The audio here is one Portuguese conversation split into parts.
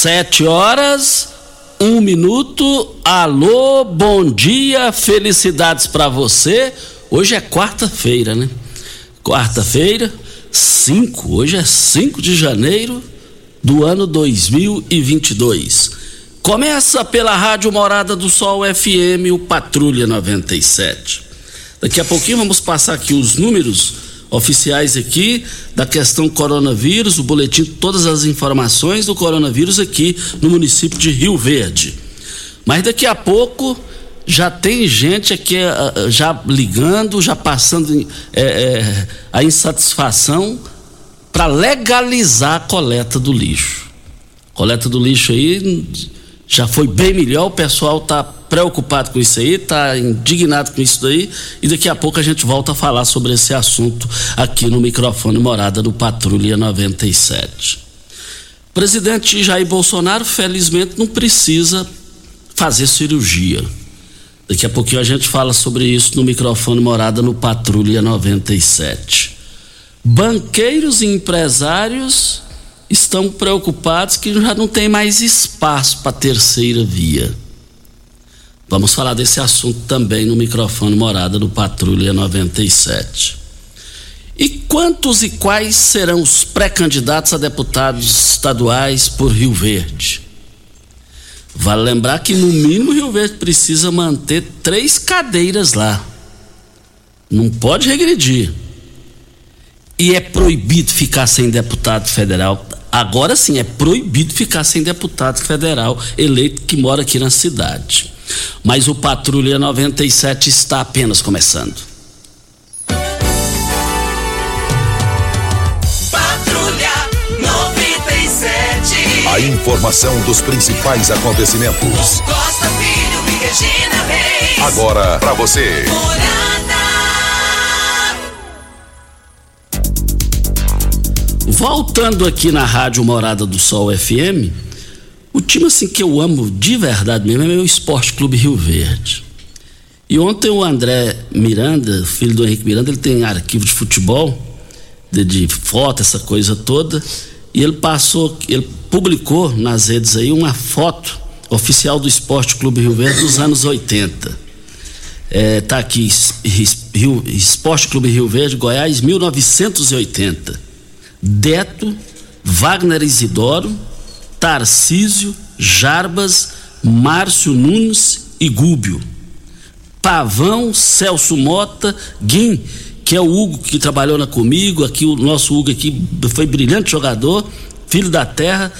Sete horas, um minuto. Alô, bom dia, felicidades para você. Hoje é quarta-feira, né? Quarta-feira, 5. Hoje é 5 de janeiro do ano 2022. Começa pela Rádio Morada do Sol FM, o Patrulha 97. Daqui a pouquinho vamos passar aqui os números oficiais aqui da questão coronavírus, o boletim, todas as informações do coronavírus aqui no município de Rio Verde. Mas daqui a pouco já tem gente aqui uh, já ligando, já passando é, é, a insatisfação para legalizar a coleta do lixo. Coleta do lixo aí já foi bem melhor, o pessoal está preocupado com isso aí, está indignado com isso daí, e daqui a pouco a gente volta a falar sobre esse assunto aqui no microfone Morada do Patrulha 97. O presidente Jair Bolsonaro, felizmente, não precisa fazer cirurgia. Daqui a pouquinho a gente fala sobre isso no microfone Morada no Patrulha 97. Banqueiros e empresários estão preocupados que já não tem mais espaço para terceira via. Vamos falar desse assunto também no microfone Morada do Patrulha 97. E quantos e quais serão os pré-candidatos a deputados estaduais por Rio Verde? Vale lembrar que, no mínimo, Rio Verde precisa manter três cadeiras lá. Não pode regredir. E é proibido ficar sem deputado federal. Agora sim, é proibido ficar sem deputado federal eleito que mora aqui na cidade. Mas o Patrulha 97 está apenas começando. Patrulha 97. A informação dos principais acontecimentos. Costa Filho e Regina Reis. Agora para você. Voltando aqui na Rádio Morada do Sol FM, o time assim que eu amo de verdade mesmo é meu Esporte Clube Rio Verde. E ontem o André Miranda, filho do Henrique Miranda, ele tem arquivo de futebol, de, de foto, essa coisa toda, e ele passou, ele publicou nas redes aí uma foto oficial do Esporte Clube Rio Verde dos anos 80. É, tá aqui, Rio, Esporte Clube Rio Verde, Goiás, 1980. Deto, Wagner Isidoro, Tarcísio, Jarbas, Márcio Nunes e Gúbio. Pavão, Celso Mota, Guim, que é o Hugo que trabalhou na comigo, aqui o nosso Hugo aqui foi brilhante jogador, filho da terra,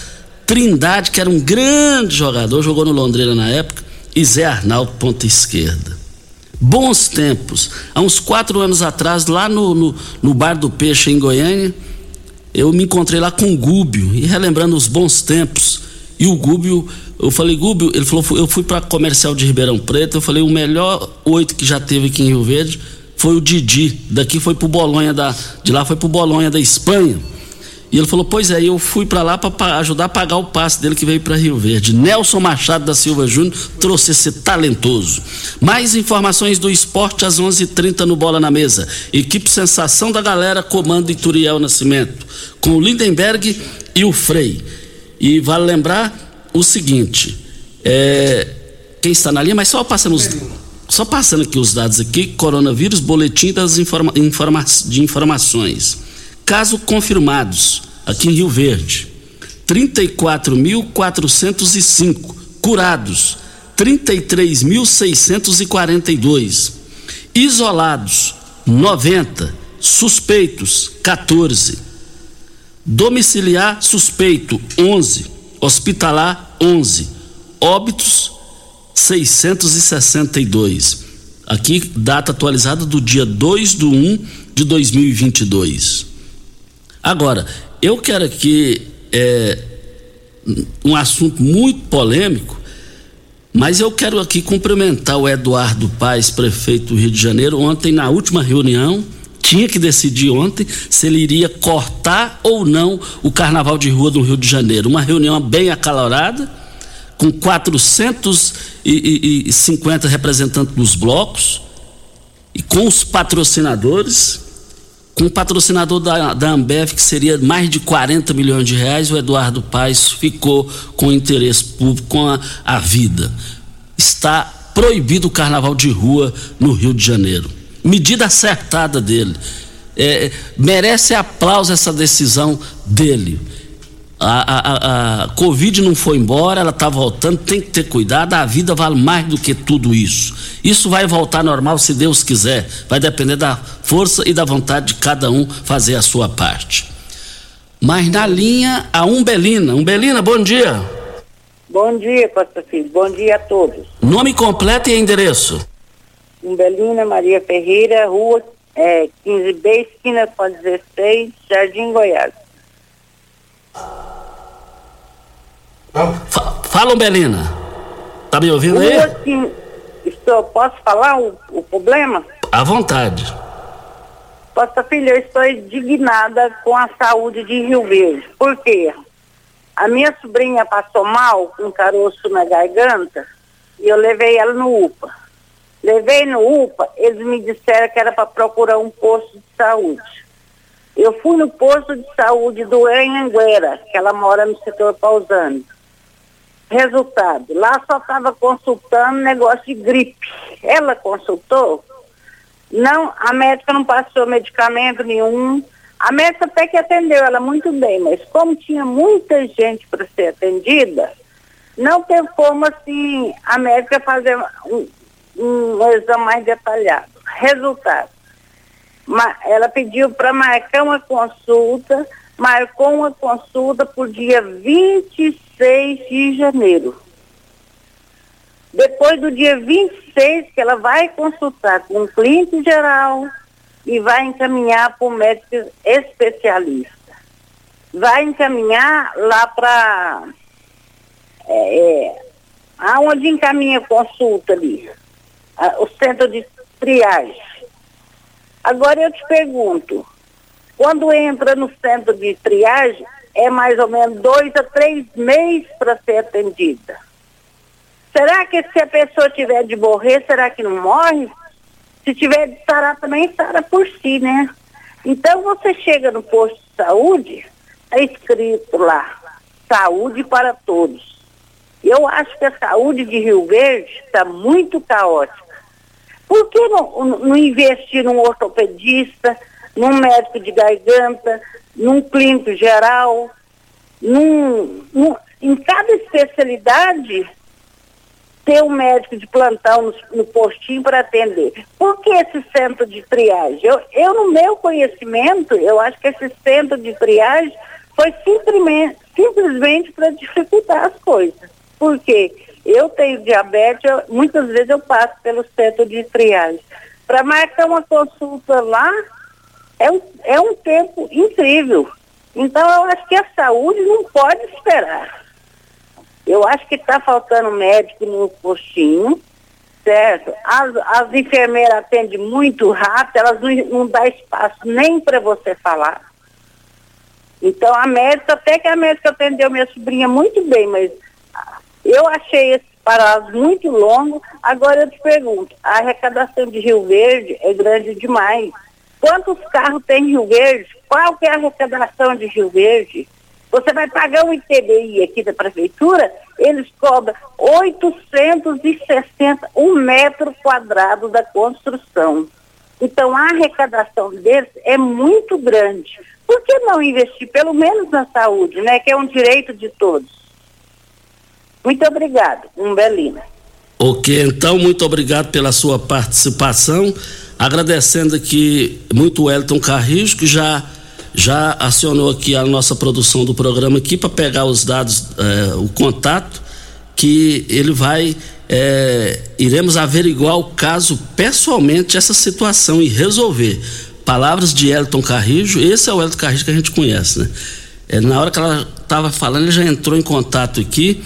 Trindade, que era um grande jogador, jogou no Londrina na época, e Zé Arnaldo, ponta esquerda. Bons tempos. Há uns quatro anos atrás, lá no, no, no Bar do Peixe, em Goiânia, eu me encontrei lá com o Gúbio e relembrando os bons tempos E o Gúbio, eu falei, Gúbio, ele falou, eu fui para comercial de Ribeirão Preto, eu falei, o melhor oito que já teve aqui em Rio Verde foi o Didi. Daqui foi pro Bolonha da, de lá foi pro Bolonha da Espanha. E ele falou: Pois é, eu fui para lá para ajudar a pagar o passe dele que veio para Rio Verde. Nelson Machado da Silva Júnior trouxe esse talentoso. Mais informações do esporte às 11:30 h 30 no Bola na Mesa. Equipe Sensação da Galera, comando Ituriel Nascimento, com o Lindenberg e o Frei. E vale lembrar o seguinte: é, quem está na linha, mas só passando. Só passando aqui os dados aqui, coronavírus, boletim das informa, informa, de informações. Casos confirmados aqui em Rio Verde, 34.405. Curados, 33.642. Isolados, 90. Suspeitos, 14. Domiciliar suspeito, 11. Hospitalar, 11. Óbitos, 662. Aqui, data atualizada do dia 2 de 1 de 2022. Agora, eu quero aqui é, um assunto muito polêmico, mas eu quero aqui cumprimentar o Eduardo Paes, prefeito do Rio de Janeiro, ontem na última reunião, tinha que decidir ontem se ele iria cortar ou não o carnaval de rua do Rio de Janeiro. Uma reunião bem acalorada, com 450 representantes dos blocos e com os patrocinadores com o patrocinador da, da Ambev, que seria mais de 40 milhões de reais, o Eduardo Paes ficou com interesse público com a, a vida. Está proibido o carnaval de rua no Rio de Janeiro. Medida acertada dele. É, merece aplauso essa decisão dele. A, a, a, Covid não foi embora, ela está voltando, tem que ter cuidado, a vida vale mais do que tudo isso. Isso vai voltar normal se Deus quiser, vai depender da força e da vontade de cada um fazer a sua parte. Mas na linha, a Umbelina. Umbelina, bom dia. Bom dia, Costa Filho, bom dia a todos. Nome completo e endereço? Umbelina Maria Ferreira, rua é, 15B, esquina com 16, Jardim Goiás. Fala, Belina. Tá me ouvindo aí? Assim, estou, posso falar o, o problema? À vontade. Costa Filho, eu estou indignada com a saúde de Rio Verde. Por quê? A minha sobrinha passou mal com caroço na garganta e eu levei ela no UPA. Levei no UPA, eles me disseram que era para procurar um posto de saúde. Eu fui no posto de saúde do Anhanguera, que ela mora no setor pausando. Resultado, lá só estava consultando negócio de gripe. Ela consultou, não, a médica não passou medicamento nenhum. A médica até que atendeu ela muito bem, mas como tinha muita gente para ser atendida, não tem como assim a médica fazer um, um exame mais detalhado. Resultado, ela pediu para marcar uma consulta, marcou uma consulta por dia 26 de janeiro. Depois do dia 26, que ela vai consultar com o clínico geral e vai encaminhar para o médico especialista. Vai encaminhar lá para. É, é, aonde encaminha a consulta ali? A, o centro de triagem. Agora eu te pergunto, quando entra no centro de triagem, é mais ou menos dois a três meses para ser atendida. Será que se a pessoa tiver de morrer, será que não morre? Se tiver de sarar, também sara por si, né? Então você chega no posto de saúde, está escrito lá, saúde para todos. Eu acho que a saúde de Rio Verde está muito caótica. Por que não, não investir num ortopedista, num médico de garganta, num clínico geral, num, num, em cada especialidade ter um médico de plantão no, no postinho para atender. Por que esse centro de triagem? Eu, eu, no meu conhecimento, eu acho que esse centro de triagem foi simplesmente, simplesmente para dificultar as coisas. Por quê? Eu tenho diabetes, eu, muitas vezes eu passo pelo centro de triagem. Para marcar uma consulta lá, é um, é um tempo incrível. Então, eu acho que a saúde não pode esperar. Eu acho que está faltando médico no postinho, certo? As, as enfermeiras atendem muito rápido, elas não, não dão espaço nem para você falar. Então a médica, até que a médica atendeu minha sobrinha muito bem, mas eu achei esse prazo muito longo. Agora eu te pergunto, a arrecadação de Rio Verde é grande demais. Quantos carros tem Rio Verde? Qual que é a arrecadação de Rio Verde? Você vai pagar um ITBI aqui da prefeitura, eles cobram 860 um metro quadrado da construção. Então a arrecadação deles é muito grande. Por que não investir pelo menos na saúde, né? Que é um direito de todos. Muito obrigado, Umbelina. Ok, então muito obrigado pela sua participação. Agradecendo aqui muito o Elton Carrijo, que já já acionou aqui a nossa produção do programa aqui para pegar os dados, eh, o contato, que ele vai. Eh, iremos averiguar o caso pessoalmente, essa situação e resolver. Palavras de Elton Carrijo, esse é o Elton Carrijo que a gente conhece, né? Eh, na hora que ela estava falando, ele já entrou em contato aqui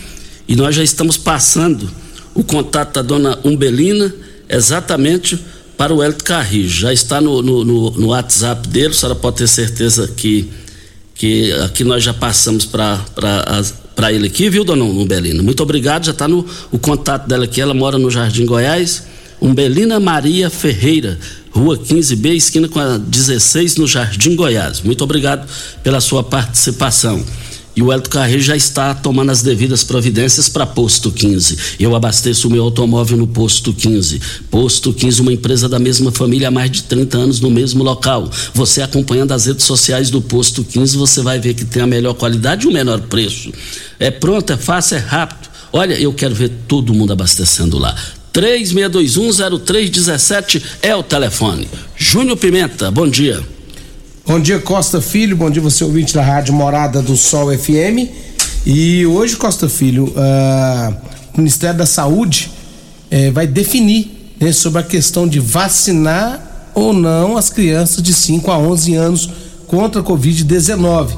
e nós já estamos passando o contato da dona Umbelina exatamente para o Hélio Carrijo. Já está no, no, no, no, WhatsApp dele, a senhora pode ter certeza que, que aqui nós já passamos para ele aqui, viu, dona Umbelina? Muito obrigado, já está no o contato dela aqui, ela mora no Jardim Goiás. Umbelina Maria Ferreira, Rua 15B, esquina com a 16, no Jardim Goiás. Muito obrigado pela sua participação. E o Elton Carreiro já está tomando as devidas providências para Posto 15. Eu abasteço o meu automóvel no Posto 15. Posto 15, uma empresa da mesma família há mais de 30 anos no mesmo local. Você acompanhando as redes sociais do Posto 15, você vai ver que tem a melhor qualidade e o menor preço. É pronto, é fácil, é rápido. Olha, eu quero ver todo mundo abastecendo lá. 36210317 é o telefone. Júnior Pimenta, bom dia. Bom dia, Costa Filho. Bom dia, você ouvinte da Rádio Morada do Sol FM. E hoje, Costa Filho, uh, o Ministério da Saúde uh, vai definir né, sobre a questão de vacinar ou não as crianças de 5 a 11 anos contra a Covid-19.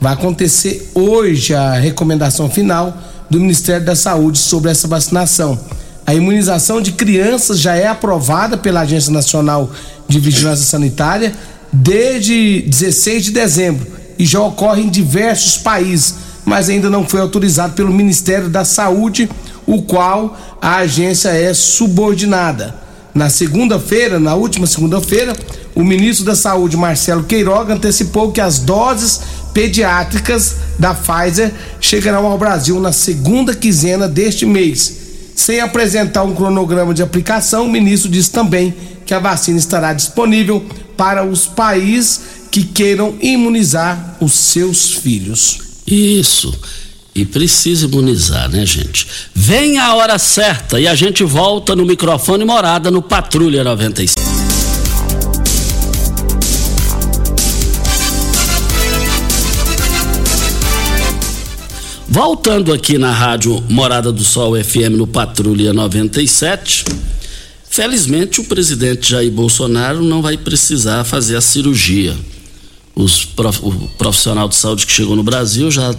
Vai acontecer hoje a recomendação final do Ministério da Saúde sobre essa vacinação. A imunização de crianças já é aprovada pela Agência Nacional de Vigilância Sanitária desde 16 de dezembro e já ocorre em diversos países, mas ainda não foi autorizado pelo Ministério da Saúde, o qual a agência é subordinada. Na segunda-feira, na última segunda-feira, o ministro da Saúde, Marcelo Queiroga, antecipou que as doses pediátricas da Pfizer chegarão ao Brasil na segunda quinzena deste mês. Sem apresentar um cronograma de aplicação, o ministro disse também que a vacina estará disponível para os países que queiram imunizar os seus filhos. Isso. E precisa imunizar, né, gente? Vem a hora certa e a gente volta no microfone morada no Patrulha 95. Voltando aqui na rádio Morada do Sol FM no Patrulha 97. Felizmente, o presidente Jair Bolsonaro não vai precisar fazer a cirurgia. Os prof, o profissional de saúde que chegou no Brasil já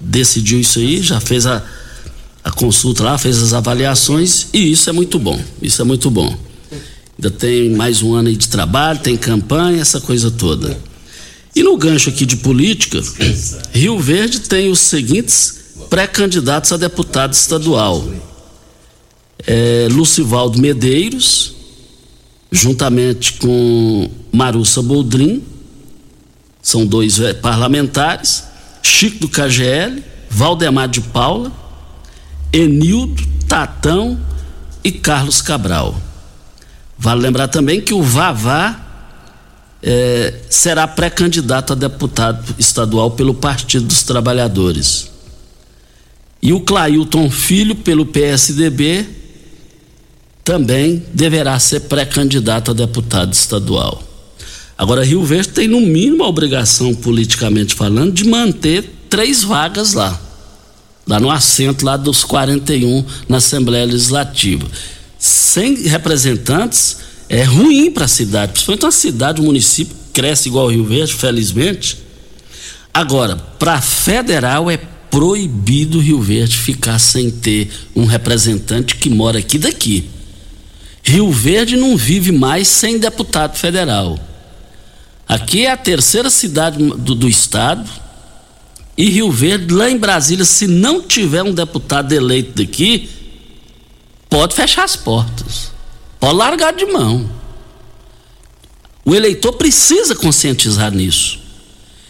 decidiu isso aí, já fez a, a consulta lá, fez as avaliações e isso é muito bom. Isso é muito bom. Ainda tem mais um ano aí de trabalho, tem campanha, essa coisa toda. E no gancho aqui de política, Rio Verde tem os seguintes pré-candidatos a deputado estadual é, Lucivaldo Medeiros, juntamente com Marussa Boldrin, são dois é, parlamentares, Chico do KGL, Valdemar de Paula, Enildo, Tatão e Carlos Cabral. Vale lembrar também que o Vavá é, será pré-candidato a deputado estadual pelo Partido dos Trabalhadores. E o Clailton Filho, pelo PSDB, também deverá ser pré-candidato a deputado estadual. Agora, Rio Verde tem, no mínimo, a obrigação, politicamente falando, de manter três vagas lá. Lá no assento lá dos 41 na Assembleia Legislativa. Sem representantes é ruim para a cidade, principalmente uma cidade, um município cresce igual o Rio Verde, felizmente. Agora, para federal é proibido Rio Verde ficar sem ter um representante que mora aqui daqui. Rio Verde não vive mais sem deputado federal. Aqui é a terceira cidade do, do estado. E Rio Verde, lá em Brasília, se não tiver um deputado eleito daqui, pode fechar as portas. Pode largar de mão. O eleitor precisa conscientizar nisso.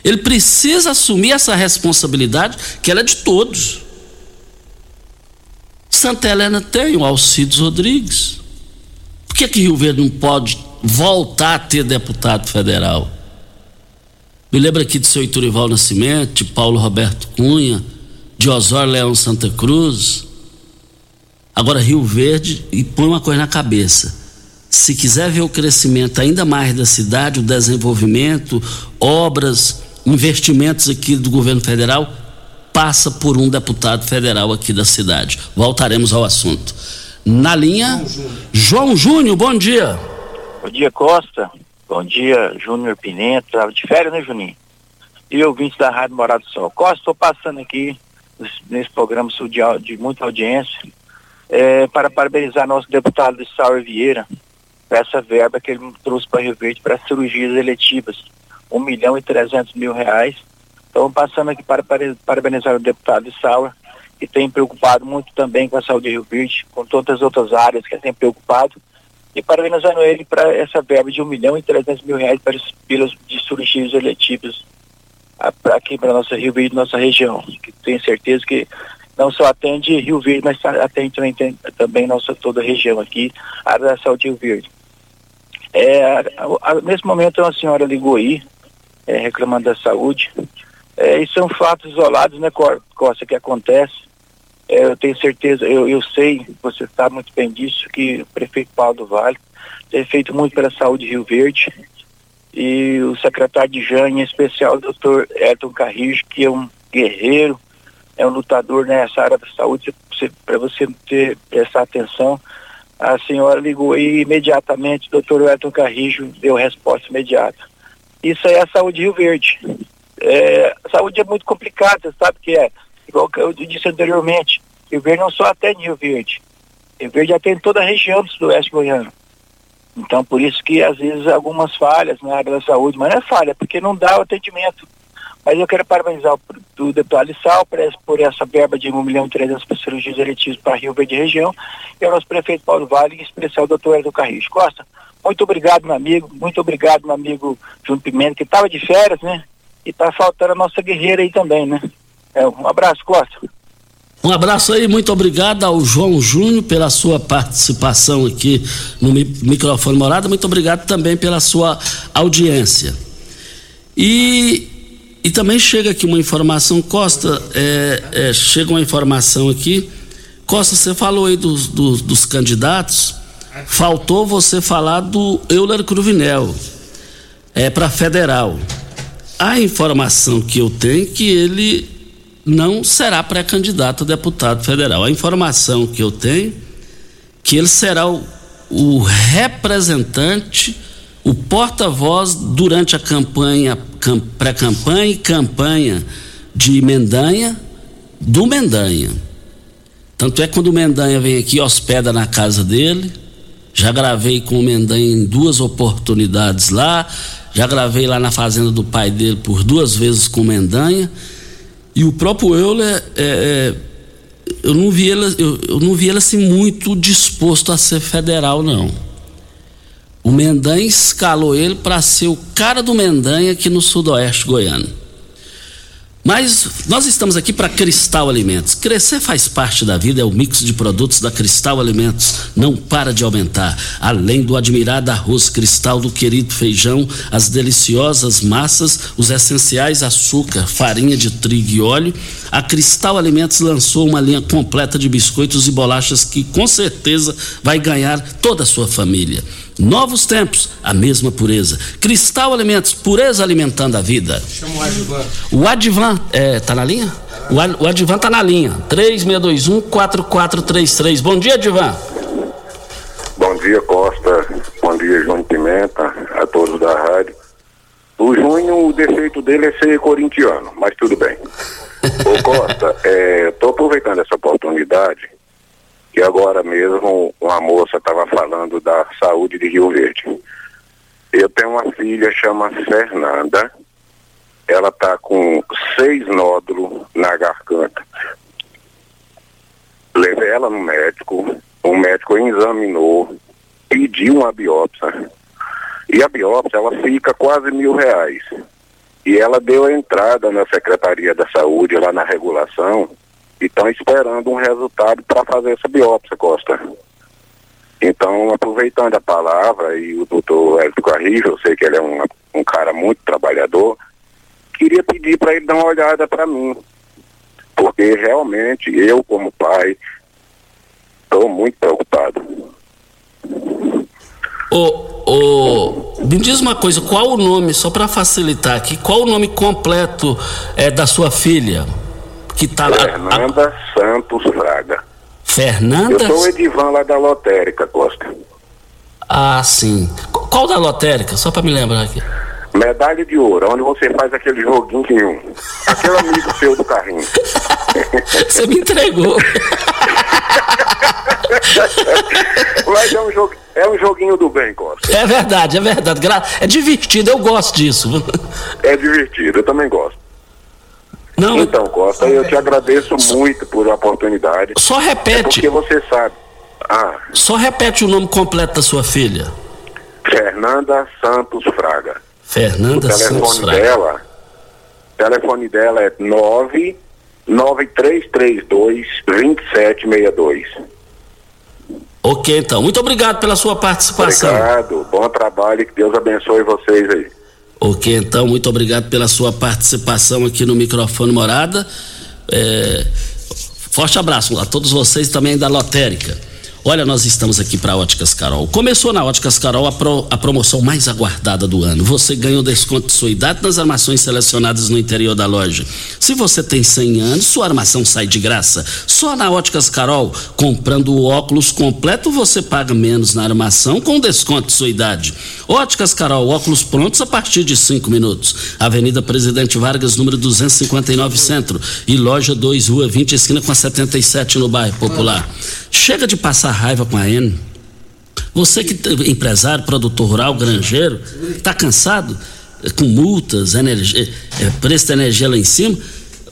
Ele precisa assumir essa responsabilidade que ela é de todos. Santa Helena tem o Alcides Rodrigues. Por que, que Rio Verde não pode voltar a ter deputado federal? Me lembro aqui de seu Iturival Nascimento, de Paulo Roberto Cunha, de Osório Leão Santa Cruz. Agora Rio Verde, e põe uma coisa na cabeça. Se quiser ver o crescimento ainda mais da cidade, o desenvolvimento, obras, investimentos aqui do governo federal, passa por um deputado federal aqui da cidade. Voltaremos ao assunto. Na linha, João Júnior, bom dia. Bom dia, Costa. Bom dia, Júnior Pimenta. Tava de férias, né, Juninho? E ouvintes da Rádio Morado do Sol. Costa, estou passando aqui nesse programa de, de muita audiência é, para parabenizar nosso deputado de Sauer Vieira por essa verba que ele trouxe para Rio Verde para cirurgias eletivas. Um milhão e trezentos mil reais. Então, passando aqui para parabenizar o deputado de Sauer que tem preocupado muito também com a saúde de Rio Verde, com todas as outras áreas que tem preocupado, e parabenizando ele para essa verba de 1 milhão e 300 mil reais para os pilas de cirurgias eletivas aqui para nossa Rio Verde, nossa região, que tenho certeza que não só atende Rio Verde, mas atende também, tem, também nossa toda a região aqui, a área da saúde de Rio Verde. É, a, a, nesse momento uma senhora ligou aí, é, reclamando da saúde, é, são fatos isolados, né, Costa, que acontece. É, eu tenho certeza, eu, eu sei, você sabe muito bem disso, que o prefeito Paulo do Vale tem feito muito pela saúde de Rio Verde. E o secretário de JAN, em especial o doutor Elton Carrijo, que é um guerreiro, é um lutador nessa área da saúde, para você ter, prestar atenção. A senhora ligou e imediatamente o doutor Elton Carrijo deu resposta imediata. Isso aí é a saúde de Rio Verde. É, a saúde é muito complicada, sabe que é? Igual que eu disse anteriormente, Rio Verde não só atende Rio Verde, Rio Verde atende toda a região do sudoeste goiano. Então, por isso que às vezes algumas falhas na área da saúde, mas não é falha, porque não dá o atendimento. Mas eu quero parabenizar o, deputado Lissal por, por essa verba de 1 milhão e 300 para cirurgias eletivas para Rio Verde região e ao nosso prefeito Paulo Vale, em especial o doutor Hélio Carris. Costa, muito obrigado, meu amigo, muito obrigado, meu amigo Júnior Pimenta, que estava de férias, né? E tá faltando a nossa guerreira aí também, né? É, um abraço, Costa. Um abraço aí, muito obrigado ao João Júnior pela sua participação aqui no microfone Morada, muito obrigado também pela sua audiência. E, e também chega aqui uma informação, Costa, é, é, chega uma informação aqui. Costa, você falou aí dos, dos, dos candidatos, faltou você falar do Euler Cruvinel, é para federal. A informação que eu tenho é que ele não será pré-candidato a deputado federal. A informação que eu tenho que ele será o, o representante, o porta-voz durante a campanha, pré-campanha e campanha de Mendanha, do Mendanha. Tanto é que quando o Mendanha vem aqui, hospeda na casa dele. Já gravei com o Mendanha em duas oportunidades lá já gravei lá na fazenda do pai dele por duas vezes com Mendanha. E o próprio Euler, é, é, eu, não vi ele, eu, eu não vi ele assim muito disposto a ser federal, não. O Mendanha escalou ele para ser o cara do Mendanha aqui no sudoeste goiano. Mas nós estamos aqui para Cristal Alimentos. Crescer faz parte da vida, é o mix de produtos da Cristal Alimentos. Não para de aumentar. Além do admirado arroz cristal, do querido feijão, as deliciosas massas, os essenciais açúcar, farinha de trigo e óleo, a Cristal Alimentos lançou uma linha completa de biscoitos e bolachas que com certeza vai ganhar toda a sua família. Novos tempos, a mesma pureza. Cristal Alimentos, pureza alimentando a vida. Chama o Advan. O Advan, é, tá na linha? O, Ad, o Advan tá na linha. 3621-4433. Bom dia, Advan. Bom dia, Costa. Bom dia, João Pimenta, a todos da rádio. O Júnior, o defeito dele é ser corintiano, mas tudo bem. Ô Costa, é, tô aproveitando essa oportunidade que agora mesmo uma moça estava falando da saúde de Rio Verde. Eu tenho uma filha, chama Fernanda, ela tá com seis nódulos na garganta. Levei ela no médico, o médico examinou, pediu uma biópsia. E a biópsia, ela fica quase mil reais. E ela deu a entrada na Secretaria da Saúde, lá na regulação, e estão esperando um resultado para fazer essa biópsia, Costa. Então, aproveitando a palavra, e o doutor Hélio Carrijo, eu sei que ele é um, um cara muito trabalhador, queria pedir para ele dar uma olhada para mim. Porque realmente, eu como pai, estou muito preocupado. Ô, ô, me diz uma coisa, qual o nome, só para facilitar aqui, qual o nome completo é da sua filha? Que tá. Fernanda Santos Fraga. Fernanda? Eu sou o Edivan lá da Lotérica, Costa. Ah, sim. Qu- Qual da lotérica? Só para me lembrar aqui. Medalha de ouro, onde você faz aquele joguinho. Aquele amigo seu do carrinho. Você me entregou. Mas é um, jogo, é um joguinho do bem, Costa. É verdade, é verdade. É divertido, eu gosto disso. É divertido, eu também gosto. Não, Então, Costa, eu te agradeço muito por a oportunidade. só É repete, porque você sabe. Ah, só repete o nome completo da sua filha. Fernanda Santos Fraga. Fernanda Santos telefone Fraga. dela, o telefone dela é 99332 2762. Ok, então. Muito obrigado pela sua participação. Obrigado, bom trabalho que Deus abençoe vocês aí. Ok, então, muito obrigado pela sua participação aqui no microfone Morada. É, forte abraço a todos vocês também da Lotérica. Olha, nós estamos aqui para Óticas Carol. Começou na Óticas Carol a, pro- a promoção mais aguardada do ano. Você ganha o desconto de sua idade nas armações selecionadas no interior da loja. Se você tem 100 anos, sua armação sai de graça. Só na Óticas Carol, comprando o óculos completo, você paga menos na armação com desconto de sua idade. Óticas Carol, óculos prontos a partir de 5 minutos. Avenida Presidente Vargas, número 259 Centro. E loja 2, Rua 20, esquina com a 77 no bairro Popular. Chega de passar raiva com a N. Você que empresário, produtor rural, granjeiro, está cansado eh, com multas, energia, eh, preço da energia lá em cima?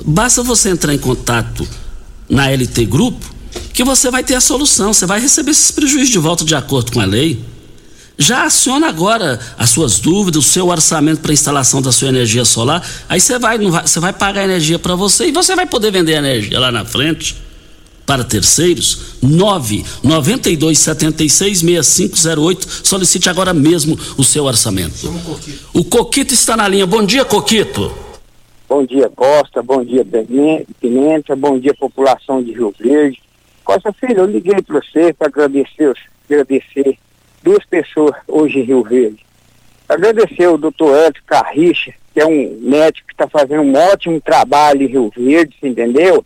Basta você entrar em contato na LT Grupo que você vai ter a solução. Você vai receber esses prejuízos de volta de acordo com a lei. Já aciona agora as suas dúvidas, o seu orçamento para instalação da sua energia solar. Aí você vai, vai, você vai pagar a energia para você e você vai poder vender a energia lá na frente para terceiros, 992 76 6508. Solicite agora mesmo o seu orçamento. O Coquito está na linha. Bom dia, Coquito. Bom dia, Costa. Bom dia, Pime- Pimenta. Bom dia, população de Rio Verde. Costa Filho, eu liguei para você para agradecer, agradecer duas pessoas hoje em Rio Verde. Agradecer o doutor Edson Carricha, que é um médico que está fazendo um ótimo trabalho em Rio Verde, você entendeu?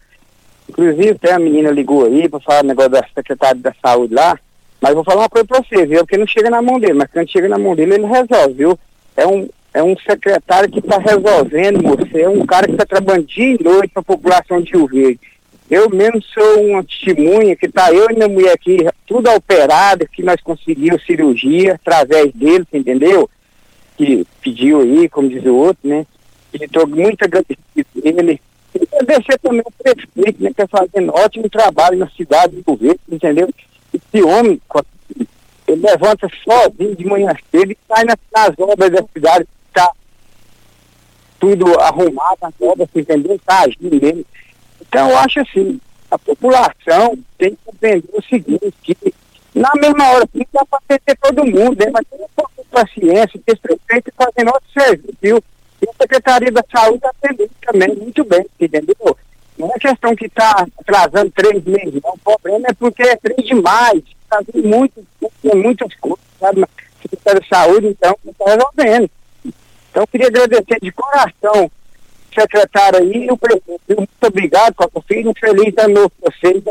Inclusive, até a menina ligou aí para falar o negócio da secretária da saúde lá. Mas vou falar uma coisa para você, viu? Porque não chega na mão dele, mas quando chega na mão dele, ele resolve, viu? É um, é um secretário que está resolvendo, moço. É um cara que está trabalhando dia e noite para a população de Rio Verde. Eu mesmo sou uma testemunha que tá eu e minha mulher aqui, tudo operado, que nós conseguimos cirurgia através dele, você entendeu? Que pediu aí, como diz o outro, né? E estou muito agradecido dele. Agradecer também o prefeito, né? Que está fazendo ótimo trabalho na cidade de Rio Verde, entendeu? Esse homem, ele levanta sozinho de manhã cedo e sai nas, nas obras da cidade, tá tudo arrumado, as obras, entendeu? Tá agindo mesmo. Então, eu acho assim, a população tem que compreender o seguinte, que na mesma hora, não dá todo mundo, né? mas tem um pouco de paciência, que esse prefeito fazendo outro serviço, viu? E a Secretaria da Saúde está atendendo também muito bem, entendeu? Não é questão que está atrasando três meses, não. O problema é porque é três demais, está vindo muito, tem muitas coisas, sabe? A Secretaria da Saúde, então, está resolvendo. Então, queria agradecer de coração secretário aí e o prefeito. Muito obrigado, Costa Filho. Um feliz ano novo pra vocês.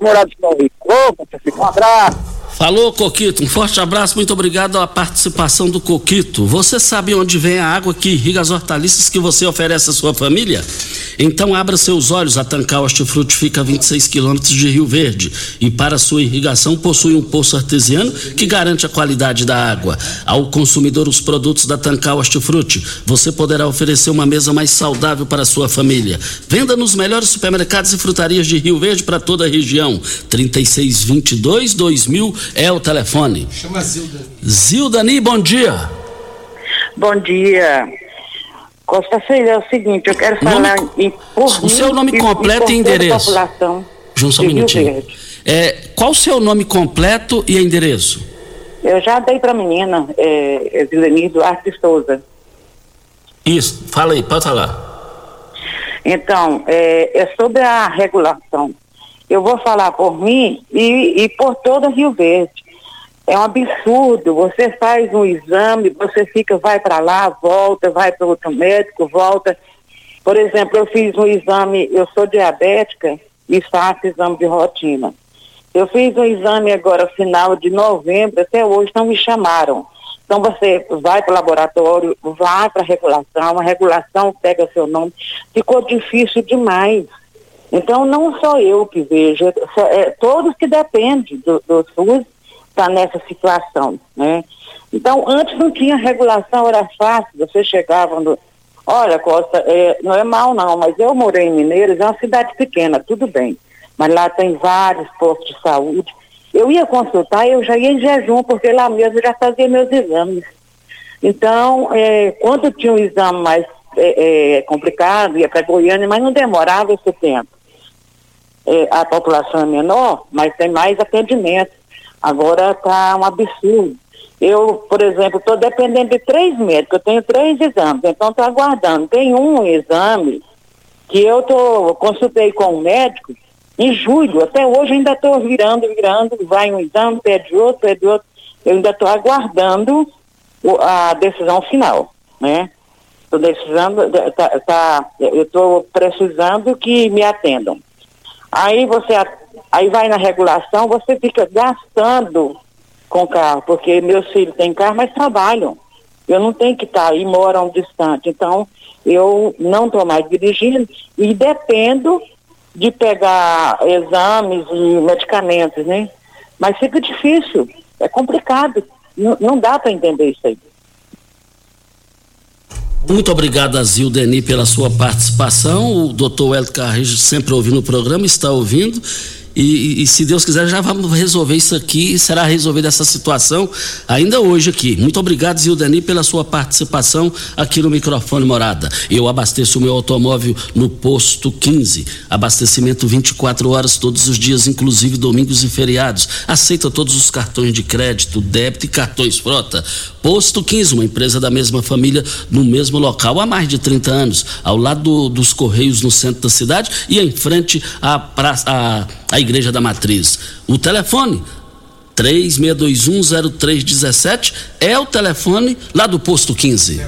Aí. Ô, Costa Filho, um abraço. Falou, Coquito. Um forte abraço, muito obrigado à participação do Coquito. Você sabe onde vem a água que irriga as hortaliças que você oferece à sua família? Então abra seus olhos. A Tancar Hortifruti fica a 26 quilômetros de Rio Verde e para sua irrigação possui um poço artesiano que garante a qualidade da água. Ao consumidor os produtos da Tancar Hortifruti, você poderá oferecer uma mesa mais saudável para a sua família. Venda nos melhores supermercados e frutarias de Rio Verde para toda a região. 3622 2000 é o telefone. Chama Zilda. Zildani, bom dia. Bom dia. Costa Filho, é o seguinte, eu quero Nome- falar em por o mim seu nome e- completo e a endereço. população Junto só um minutinho. É, qual o seu nome completo e endereço? Eu já dei para a menina, é, é Zileni Duarte Souza. Isso, fala aí, pode falar. Então, é, é sobre a regulação. Eu vou falar por mim e, e por toda Rio Verde. É um absurdo. Você faz um exame, você fica, vai para lá, volta, vai para outro médico, volta. Por exemplo, eu fiz um exame, eu sou diabética e faço exame de rotina. Eu fiz um exame agora, final de novembro, até hoje não me chamaram. Então você vai para o laboratório, vai para a regulação, a regulação pega seu nome. Ficou difícil demais. Então não só eu que vejo, é, é, todos que dependem do, do SUS estão nessa situação, né? Então antes não tinha regulação, era fácil, você chegava no... Olha, Costa, é, não é mal não, mas eu morei em Mineiros, é uma cidade pequena, tudo bem. Mas lá tem vários postos de saúde. Eu ia consultar, eu já ia em jejum, porque lá mesmo eu já fazia meus exames. Então, é, quando tinha um exame mais é, é, complicado, ia para Goiânia, mas não demorava esse tempo. É, a população é menor, mas tem mais atendimento. Agora está um absurdo. Eu, por exemplo, estou dependendo de três médicos, eu tenho três exames, então estou aguardando. Tem um exame que eu tô, consultei com um médico em julho, até hoje ainda estou virando, virando, vai um exame, pede outro, pede outro. Eu ainda estou aguardando o- a decisão final, né? Estou precisando, tá, tá- eu estou precisando que me atendam. Aí você, aí vai na regulação, você fica gastando com carro, porque meus filhos têm carro, mas trabalham. Eu não tenho que estar aí, moram distante. Então, eu não estou mais dirigindo e dependo de pegar exames e medicamentos, né? Mas fica difícil, é complicado. Não dá para entender isso aí. Muito obrigado a Zildeni pela sua participação. O doutor Hélio Carrejo sempre ouvindo o programa, está ouvindo. E, e, se Deus quiser, já vamos resolver isso aqui será resolvida essa situação ainda hoje aqui. Muito obrigado, Zildani, pela sua participação aqui no microfone Morada. Eu abasteço o meu automóvel no posto 15. Abastecimento 24 horas todos os dias, inclusive domingos e feriados. Aceita todos os cartões de crédito, débito e cartões frota. Posto 15, uma empresa da mesma família, no mesmo local há mais de 30 anos, ao lado do- dos Correios no centro da cidade e em frente à, praça, à, à Igreja da Matriz. O telefone 36210317 é o telefone lá do posto 15.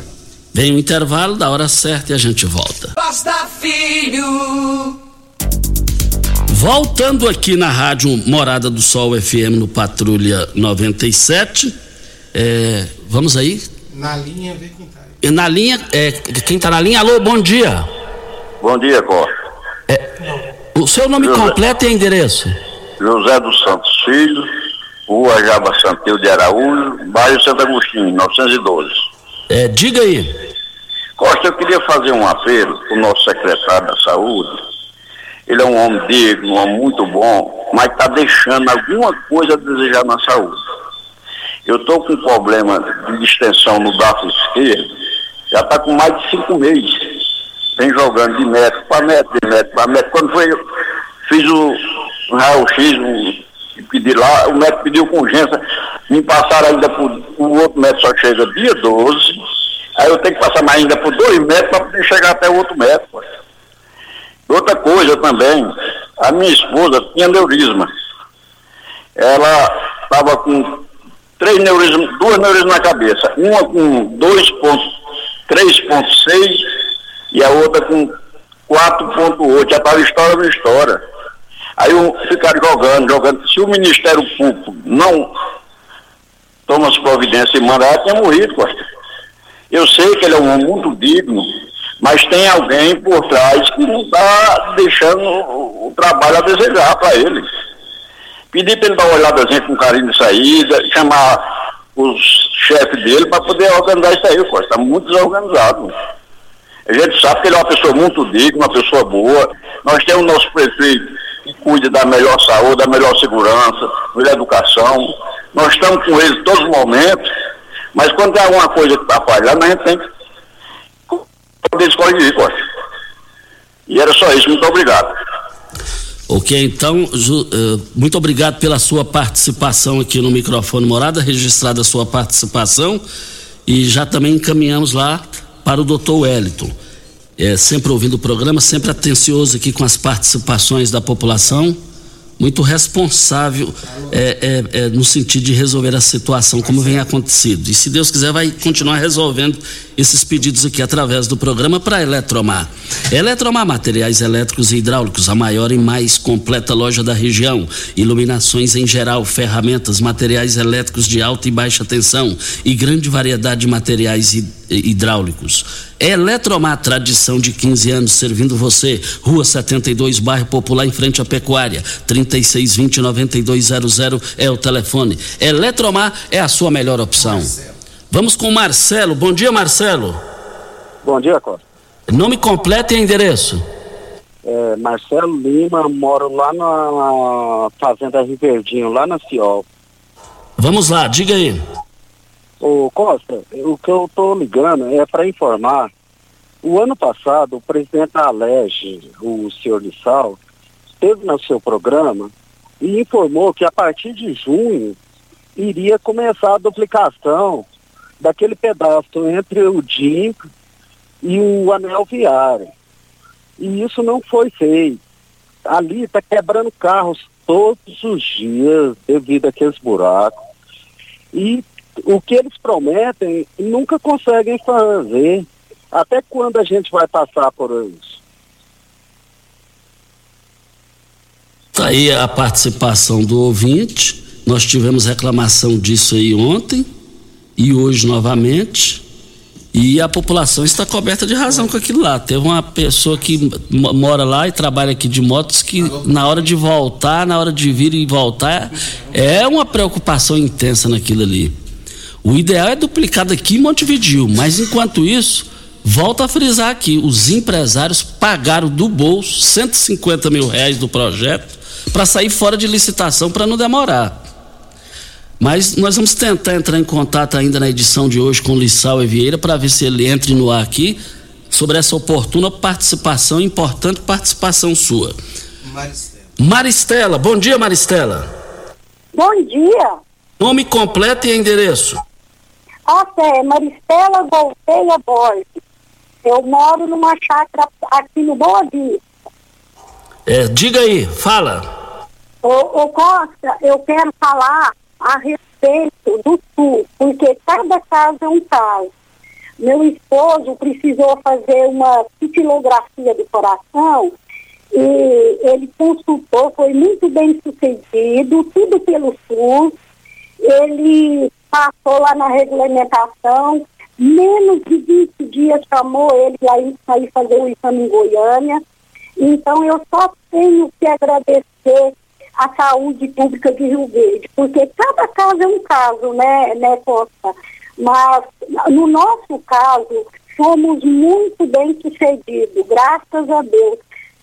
Vem o intervalo da hora certa e a gente volta. Costa Filho. Voltando aqui na rádio Morada do Sol FM no Patrulha 97. é, vamos aí? Na linha, vê quem tá aí. Na linha, é, quem está na linha? Alô, bom dia. Bom dia, Costa. O seu nome José. completo e endereço? José dos Santos Filho, Rua Jaba Santil de Araújo, bairro Santo Agostinho, 912. É, diga aí. Costa, eu queria fazer um apelo para o nosso secretário da Saúde. Ele é um homem digno, um homem muito bom, mas está deixando alguma coisa a desejar na saúde. Eu estou com um problema de distensão no braço esquerdo, já está com mais de cinco meses. Vem jogando de médico para médico, de médico para médico. Quando foi, eu fiz o raio-x, pedi lá, o médico pediu com urgência, me passaram ainda por o outro médico só chega dia 12, aí eu tenho que passar mais ainda por dois médicos para poder chegar até o outro médico. Outra coisa também, a minha esposa tinha neurisma. Ela estava com três neurismas, duas neurismas na cabeça. Uma com 2.3.6 e a outra com 4.8. Já estava história no história. Aí ficaram jogando, jogando. Se o Ministério Público não toma as providências e manda, ela tinha morrido, Costa. Eu sei que ele é um homem muito digno, mas tem alguém por trás que não está deixando o, trabalho a desejar para ele. Pedir para ele dar uma olhadazinha com carinho de saída, chamar os chefes dele para poder organizar isso aí, Costa. Está muito desorganizado. A gente sabe que ele é uma pessoa muito digna, uma pessoa boa. Nós temos o nosso prefeito que cuida da melhor saúde, da melhor segurança, da educação. Nós estamos com ele todos os momentos, mas quando tem alguma coisa que está falhando, a gente tem que poder escolher, Costa. E era só isso, muito obrigado. Ok, então, Ju, uh, muito obrigado pela sua participação aqui no microfone Morada, registrada a sua participação e já também encaminhamos lá para o doutor Wellington. É, sempre ouvindo o programa, sempre atencioso aqui com as participações da população muito responsável é, é, é, no sentido de resolver a situação como vem acontecido. E se Deus quiser, vai continuar resolvendo esses pedidos aqui através do programa para Eletromar. Eletromar Materiais Elétricos e Hidráulicos, a maior e mais completa loja da região. Iluminações em geral, ferramentas, materiais elétricos de alta e baixa tensão e grande variedade de materiais hidráulicos. Eletromar, tradição de 15 anos, servindo você. Rua 72, bairro Popular, em frente à Pecuária. 3620-9200 é o telefone. Eletromar é a sua melhor opção. Marcelo. Vamos com o Marcelo. Bom dia, Marcelo. Bom dia, Costa. Nome completo e endereço? É, Marcelo Lima, moro lá na Fazenda Riverdinho, lá na Ciol. Vamos lá, diga aí. Ô Costa, o que eu estou ligando é para informar. O ano passado, o presidente da Alege, o senhor Lissal, esteve no seu programa e informou que a partir de junho iria começar a duplicação daquele pedaço entre o DIM e o anel viário. E isso não foi feito. Ali está quebrando carros todos os dias devido àqueles buracos. E o que eles prometem nunca conseguem fazer. Até quando a gente vai passar por isso? Está aí a participação do ouvinte. Nós tivemos reclamação disso aí ontem e hoje novamente. E a população está coberta de razão com aquilo lá. Teve uma pessoa que mora lá e trabalha aqui de motos que na hora de voltar, na hora de vir e voltar, é uma preocupação intensa naquilo ali. O ideal é duplicado aqui em Montevideo, mas enquanto isso, volta a frisar aqui, os empresários pagaram do bolso 150 mil reais do projeto para sair fora de licitação para não demorar. Mas nós vamos tentar entrar em contato ainda na edição de hoje com o Lissau Vieira para ver se ele entre no ar aqui sobre essa oportuna participação, importante participação sua. Maristela. Maristela, bom dia Maristela. Bom dia. Nome completo e endereço. Até Maristela Golpeia Borges. Eu moro numa chácara aqui no Boa Vista. É, diga aí, fala. Ô, ô Costa, eu quero falar a respeito do sul, porque cada caso é um caso. Meu esposo precisou fazer uma titilografia do coração e ele consultou, foi muito bem sucedido, tudo pelo SUS. Ele passou lá na regulamentação, menos de 20 dias chamou ele aí sair fazer o exame em Goiânia. Então eu só tenho que agradecer a saúde pública de Rio Verde, porque cada caso é um caso, né, né, Costa? Mas no nosso caso, somos muito bem sucedidos, graças a Deus.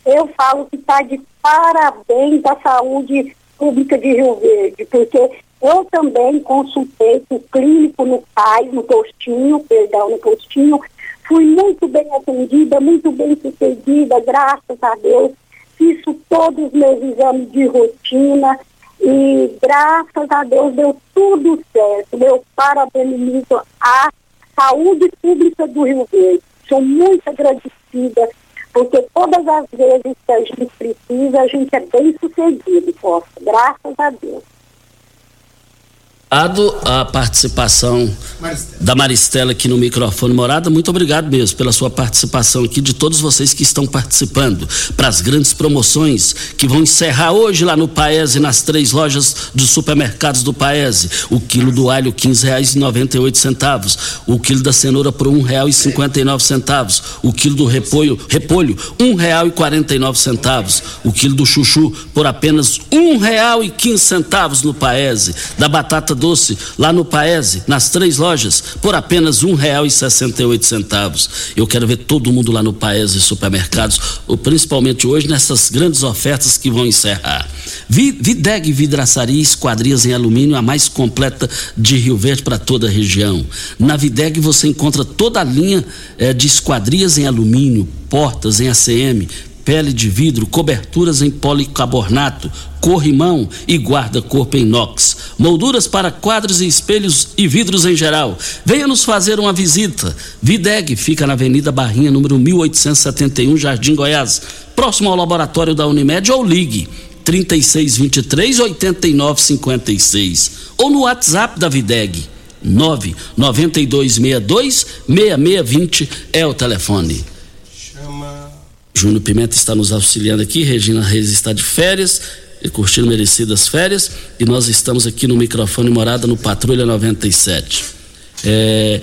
Eu falo que está de parabéns a saúde pública de Rio Verde, porque eu também consultei o clínico no CAI, no postinho, perdão, no postinho. Fui muito bem atendida, muito bem sucedida, graças a Deus. Fiz todos os meus exames de rotina e graças a Deus deu tudo certo. Eu parabenizo a saúde pública do Rio Verde. Sou muito agradecida, porque todas as vezes que a gente precisa, a gente é bem sucedido, posso. Graças a Deus a participação da Maristela aqui no microfone morada. Muito obrigado mesmo pela sua participação aqui, de todos vocês que estão participando para as grandes promoções que vão encerrar hoje lá no Paese, nas três lojas dos supermercados do Paese. O quilo do alho, quinze reais e noventa e oito centavos. O quilo da cenoura por um real e cinquenta e nove centavos. O quilo do repolho, repolho, um real e quarenta e nove centavos. O quilo do chuchu por apenas um real e quinze centavos no Paese. Da batata doce lá no Paese, nas três lojas, por apenas um real e sessenta e oito centavos. Eu quero ver todo mundo lá no Paese Supermercados, principalmente hoje nessas grandes ofertas que vão encerrar. Videg Vidraçaria Esquadrias em Alumínio, a mais completa de Rio Verde para toda a região. Na Videg você encontra toda a linha eh, de esquadrias em alumínio, portas em ACM, pele de vidro, coberturas em policarbonato, corrimão e guarda-corpo em inox, molduras para quadros e espelhos e vidros em geral. Venha nos fazer uma visita. Videg fica na Avenida Barrinha, número 1871, Jardim Goiás, próximo ao laboratório da Unimed ou ligue 3623 8956 ou no WhatsApp da Videg 99262 6620 é o telefone. Júnior Pimenta está nos auxiliando aqui, Regina Reis está de férias, curtindo merecidas férias, e nós estamos aqui no microfone morada no Patrulha 97. É,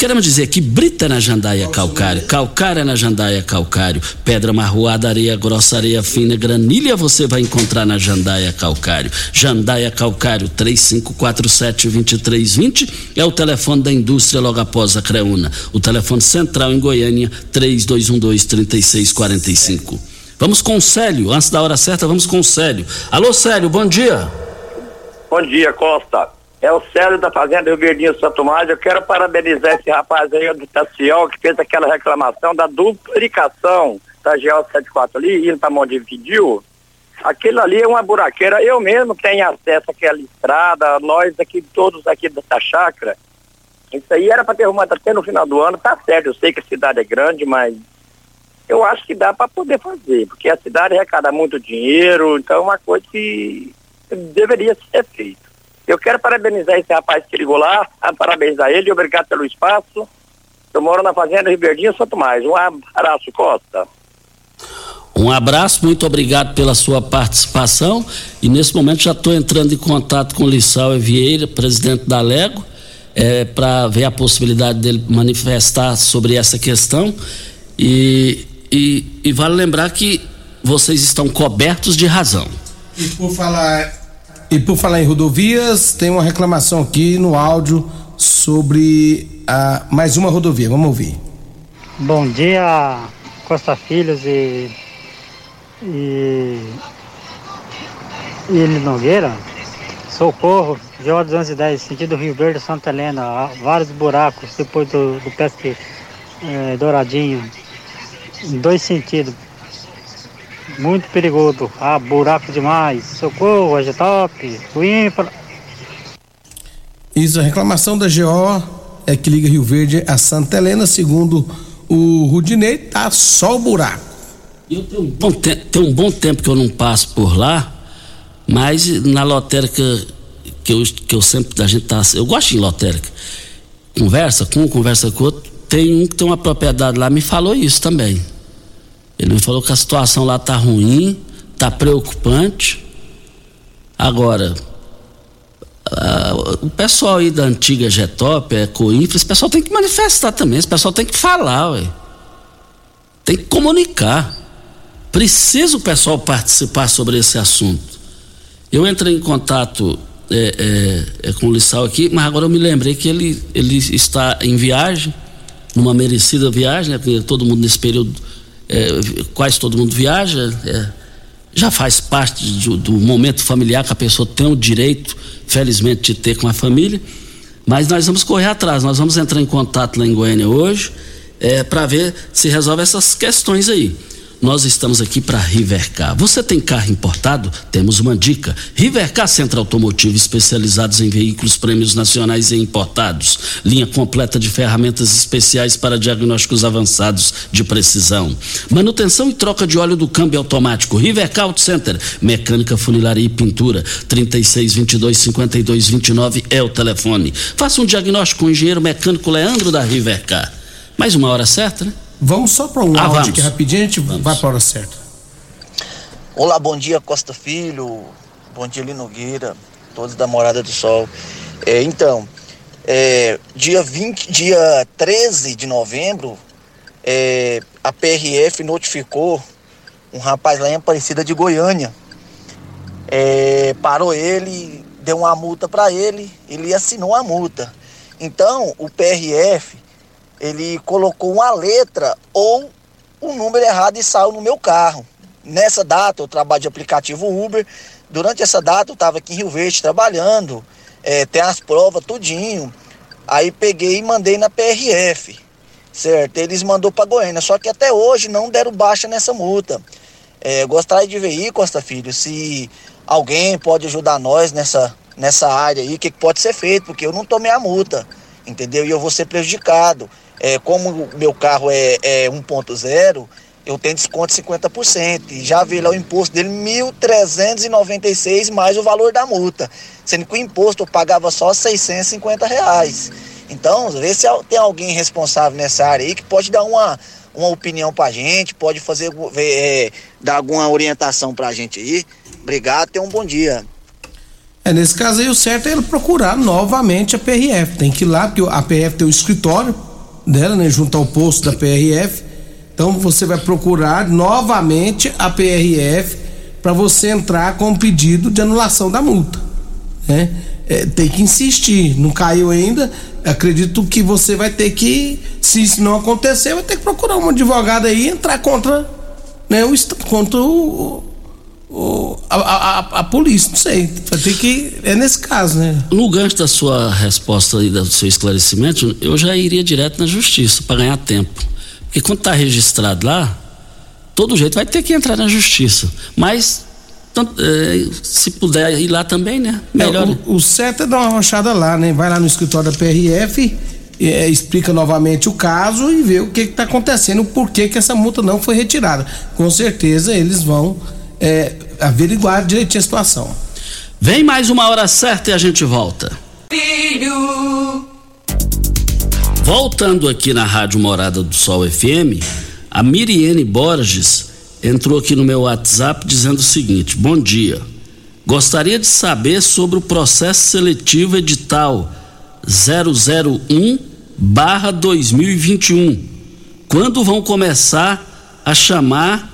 queremos dizer que brita na jandaia calcário, calcária na jandaia calcário, pedra marroada, areia grossa, areia fina, granilha você vai encontrar na jandaia calcário. Jandaia calcário 3547-2320 é o telefone da indústria logo após a Creuna. O telefone central em Goiânia 3212-3645. Vamos com o Célio, antes da hora certa, vamos com o Célio. Alô, Célio, bom dia. Bom dia, Costa é o Célio da Fazenda Rio Verdinho Santo Tomás. Eu quero parabenizar esse rapaz aí do Taciol que fez aquela reclamação da duplicação da GO 74 ali, indo para onde pediu. Aquilo ali é uma buraqueira. Eu mesmo tenho acesso àquela estrada, nós aqui, todos aqui da chácara. Isso aí era para ter arrumado até no final do ano. Tá certo, eu sei que a cidade é grande, mas eu acho que dá para poder fazer, porque a cidade arrecada muito dinheiro, então é uma coisa que deveria ser feita. Eu quero parabenizar esse rapaz que ligou lá, parabenizar ele, obrigado pelo espaço. Eu moro na Fazenda Ribeirinho Santo Mais. Um abraço, Costa. Um abraço, muito obrigado pela sua participação. E nesse momento já estou entrando em contato com o Lissau Vieira, presidente da Lego, é, para ver a possibilidade dele manifestar sobre essa questão. E, e, e vale lembrar que vocês estão cobertos de razão. E por falar e por falar em rodovias, tem uma reclamação aqui no áudio sobre a, mais uma rodovia. Vamos ouvir. Bom dia, Costa Filhos e. e. Ele Nogueira. Socorro, J 210, sentido Rio Verde, Santa Helena. Vários buracos depois do, do pesque é, douradinho. Em dois sentidos muito perigoso. Ah, buraco demais. Socorro, Agetop, o INFRA. Isso, a reclamação da GO é que liga Rio Verde a Santa Helena, segundo o Rudinei, tá só o buraco. Eu tenho um, bom te, tem um bom tempo que eu não passo por lá, mas na lotérica que eu, que eu sempre, a gente tá, eu gosto de lotérica, conversa com um, conversa com outro, tem um que tem uma propriedade lá, me falou isso também. Ele me falou que a situação lá tá ruim, tá preocupante. Agora, o pessoal aí da antiga Getop, é Coinfra, esse pessoal tem que manifestar também, esse pessoal tem que falar, ué. Tem que comunicar. Precisa o pessoal participar sobre esse assunto. Eu entrei em contato é, é, é, com o Lissau aqui, mas agora eu me lembrei que ele, ele está em viagem, numa merecida viagem, né? Porque todo mundo nesse período é, quase todo mundo viaja, é, já faz parte do, do, momento familiar que a pessoa tem o direito, felizmente, de ter com a família. Mas nós vamos correr atrás, nós vamos entrar em contato lá em Goiânia hoje é, para ver se resolve essas questões aí. Nós estamos aqui para Rivercar. Você tem carro importado? Temos uma dica. Rivercar Centro Automotivo, especializados em veículos prêmios nacionais e importados. Linha completa de ferramentas especiais para diagnósticos avançados de precisão. Manutenção e troca de óleo do câmbio automático. Rivercar Auto Center. Mecânica, funilaria e pintura. 3622 5229 é o telefone. Faça um diagnóstico com o engenheiro mecânico Leandro da Rivercar. Mais uma hora certa, né? Vamos só para um Ah, áudio vamos. aqui rapidinho, a gente Vamos. vai para a hora certa. Olá, bom dia Costa Filho, bom dia Lino Nogueira, todos da Morada do Sol. É, então, é, dia 20, dia 13 de novembro, é, a PRF notificou um rapaz lá em Aparecida de Goiânia. É, parou ele, deu uma multa para ele, ele assinou a multa. Então, o PRF, ele colocou uma letra ou um número errado e saiu no meu carro. Nessa data eu trabalho de aplicativo Uber. Durante essa data eu estava aqui em Rio Verde trabalhando, é, tem as provas, tudinho. Aí peguei e mandei na PRF, certo? Eles mandou para Goiânia, só que até hoje não deram baixa nessa multa. É, gostaria de ver aí, Costa Filho, se alguém pode ajudar nós nessa, nessa área aí, o que, que pode ser feito, porque eu não tomei a multa, entendeu? E eu vou ser prejudicado. É, como meu carro é, é 1.0, eu tenho desconto de 50%. E já vi lá o imposto dele, R$ 1.396 mais o valor da multa. Sendo que o imposto eu pagava só 650 reais. Então, vê se tem alguém responsável nessa área aí que pode dar uma, uma opinião pra gente, pode fazer é, dar alguma orientação pra gente aí. Obrigado, tenha um bom dia. É, nesse caso aí o certo é ele procurar novamente a PRF. Tem que ir lá, porque a PRF tem o escritório dela, né? Junto ao posto da PRF. Então você vai procurar novamente a PRF para você entrar com o pedido de anulação da multa. Né? É, tem que insistir. Não caiu ainda. Acredito que você vai ter que, se isso não acontecer, vai ter que procurar um advogado aí e entrar contra, né, o, contra o, o- a, a- a- polícia. Não sei. Vai ter que. É nesse caso, né? No gancho da sua resposta e do seu esclarecimento, eu já iria direto na justiça para ganhar tempo. Porque quando está registrado lá, todo jeito vai ter que entrar na justiça. Mas tanto, eh, se puder ir lá também, né? Melhor. É, o, o certo é dar uma rochada lá, né? Vai lá no escritório da PRF, é, explica novamente o caso e vê o que está acontecendo, porquê que essa multa não foi retirada. Com certeza eles vão é, averiguar direitinho a situação. Vem mais uma hora certa e a gente volta. Filho, Voltando aqui na Rádio Morada do Sol FM, a Miriene Borges entrou aqui no meu WhatsApp dizendo o seguinte: Bom dia. Gostaria de saber sobre o processo seletivo edital 001/2021. Quando vão começar a chamar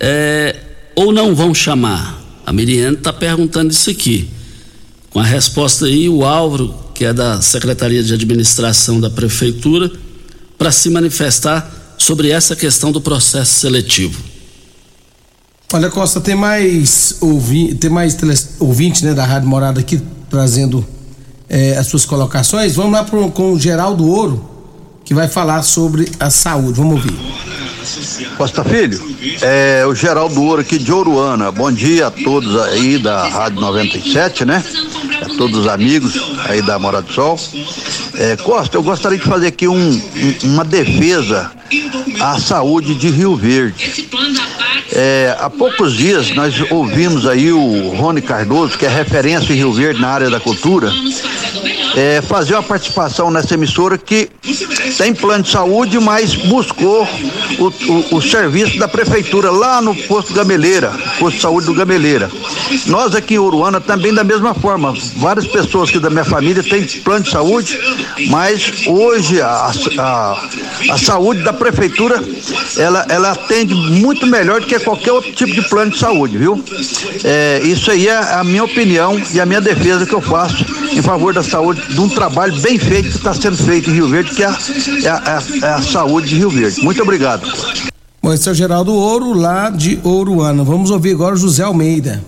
é, ou não vão chamar? A Miriane está perguntando isso aqui. Com a resposta aí, o Álvaro, que é da Secretaria de Administração da Prefeitura, para se manifestar sobre essa questão do processo seletivo. Olha, Costa, tem mais, ouvi, tem mais ouvintes né, da Rádio Morada aqui trazendo é, as suas colocações. Vamos lá pro, com o Geraldo Ouro, que vai falar sobre a saúde. Vamos ouvir. Costa Filho, é o Geraldo Ouro aqui de Oruana. Bom dia a todos aí da Rádio 97, né? A todos os amigos aí da Morada do Sol. É, Costa, eu gostaria de fazer aqui um- um- uma defesa à saúde de Rio Verde. É, há poucos dias nós ouvimos aí o Rony Cardoso, que é referência em Rio Verde na área da cultura, é, fazer uma participação nessa emissora que tem plano de saúde, mas buscou o, o- o serviço da prefeitura lá no posto Gameleira, posto de saúde do Gameleira. Nós aqui em Uruana também da mesma forma. Várias pessoas aqui da minha família têm plano de saúde, mas hoje a, a, a saúde da prefeitura ela, ela atende muito melhor do que qualquer outro tipo de plano de saúde, viu? É, isso aí é a minha opinião e a minha defesa que eu faço em favor da saúde, de um trabalho bem feito que está sendo feito em Rio Verde, que é a, é a- é a saúde de Rio Verde. Muito obrigado. Bom, esse é o Geraldo Ouro, lá de Ouruana. Vamos ouvir agora o José Almeida.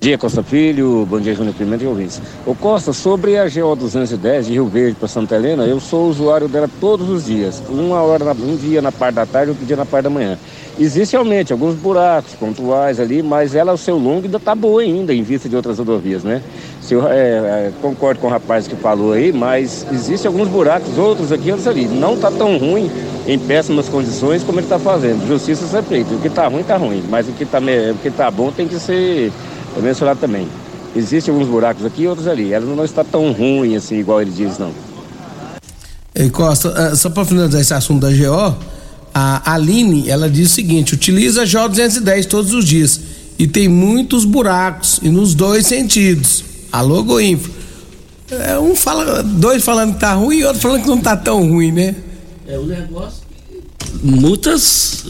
Dia, Costa Filho. Bom dia, Júnior Pimenta e ouvintes. Ô Costa, sobre a GO 210 de Rio Verde para Santa Helena, eu sou usuário dela todos os dias. Uma hora, um dia na parte da tarde, outro dia na parte da manhã. Existe realmente alguns buracos pontuais ali, mas ela, o seu longo, ainda está boa ainda, em vista de outras rodovias, né? Se eu, é, é, concordo com o rapaz que falou aí, mas existem alguns buracos, outros aqui, outros ali. Não está tão ruim, em péssimas condições, como ele está fazendo. Justiça ser feita. O que está ruim, está ruim. Mas o que está tá bom tem que ser é mensurado também. Existem alguns buracos aqui e outros ali. Ela não está tão ruim assim, igual ele diz, não. Ei, Costa, uh, só para finalizar esse assunto da GO, a Aline, ela diz o seguinte: utiliza a GO 210 todos os dias e tem muitos buracos e nos dois sentidos. Alô, Goinfo. É, um fala, dois falando que tá ruim e outro falando que não tá tão ruim, né? É o um negócio. Muitas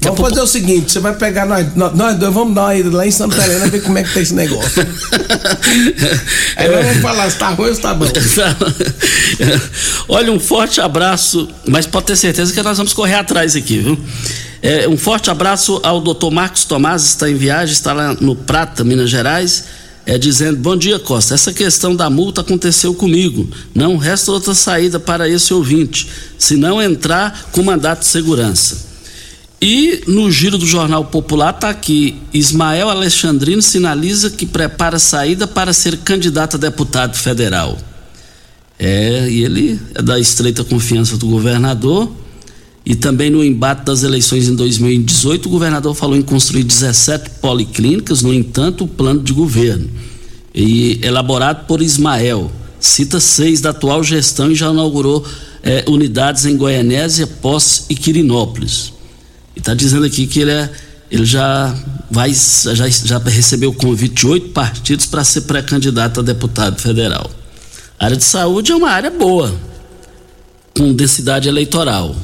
Vamos fazer o seguinte, você vai pegar nós, nós dois, vamos dar uma ida lá em Santa Helena ver como é que tá esse negócio. Aí nós vamos falar se tá ruim ou se tá bom. Olha, um forte abraço, mas pode ter certeza que nós vamos correr atrás aqui, viu? É, um forte abraço ao doutor Marcos Tomás, está em viagem, está lá no Prata, Minas Gerais, é, dizendo: Bom dia, Costa. Essa questão da multa aconteceu comigo. Não resta outra saída para esse ouvinte, se não entrar com mandato de segurança. E no giro do Jornal Popular está aqui: Ismael Alexandrino sinaliza que prepara saída para ser candidato a deputado federal. É, e ele é da estreita confiança do governador. E também no embate das eleições em 2018, o governador falou em construir 17 policlínicas, no entanto, o plano de governo. E elaborado por Ismael, cita seis da atual gestão e já inaugurou é, unidades em Goianésia, Posse e Quirinópolis. E está dizendo aqui que ele, é, ele já vai já, já recebeu o convite de oito partidos para ser pré-candidato a deputado federal. A área de saúde é uma área boa, com densidade eleitoral.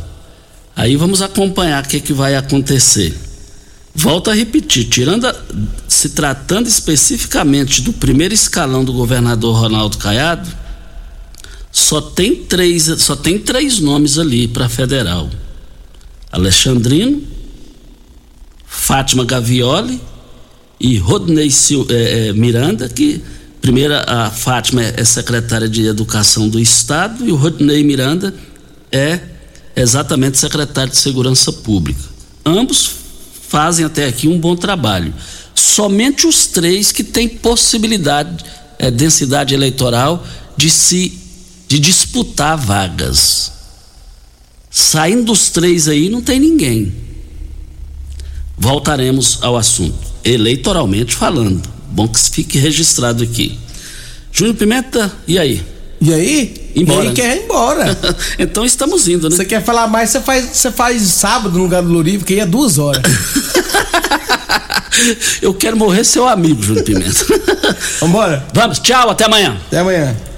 Aí vamos acompanhar o que, é que vai acontecer. Volto a repetir, tirando a, se tratando especificamente do primeiro escalão do governador Ronaldo Caiado, só tem três, só tem três nomes ali para federal. Alexandrino, Fátima Gavioli e Rodney Sil, é, é, Miranda, que primeiro a Fátima é secretária de Educação do Estado e o Rodney Miranda é exatamente secretário de Segurança Pública. Ambos fazem até aqui um bom trabalho. Somente os três que têm possibilidade, é, densidade eleitoral, de se de disputar vagas. Saindo dos três aí, não tem ninguém. Voltaremos ao assunto, eleitoralmente falando. Bom que fique registrado aqui. Júnior Pimenta, e aí? E aí? Embora. E aí quer ir embora. então estamos indo, né? Você quer falar mais, você faz, você faz sábado no lugar do Lurivo, que aí é duas horas. Eu quero morrer seu amigo, Júnior Pimenta. Vambora? Vamos, tchau, até amanhã. Até amanhã.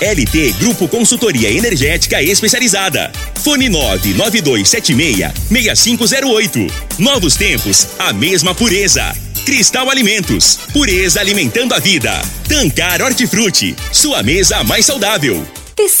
LT Grupo Consultoria Energética Especializada. Fone 99276-6508. Novos tempos, a mesma pureza. Cristal Alimentos, pureza alimentando a vida. Tancar Hortifruti, sua mesa mais saudável.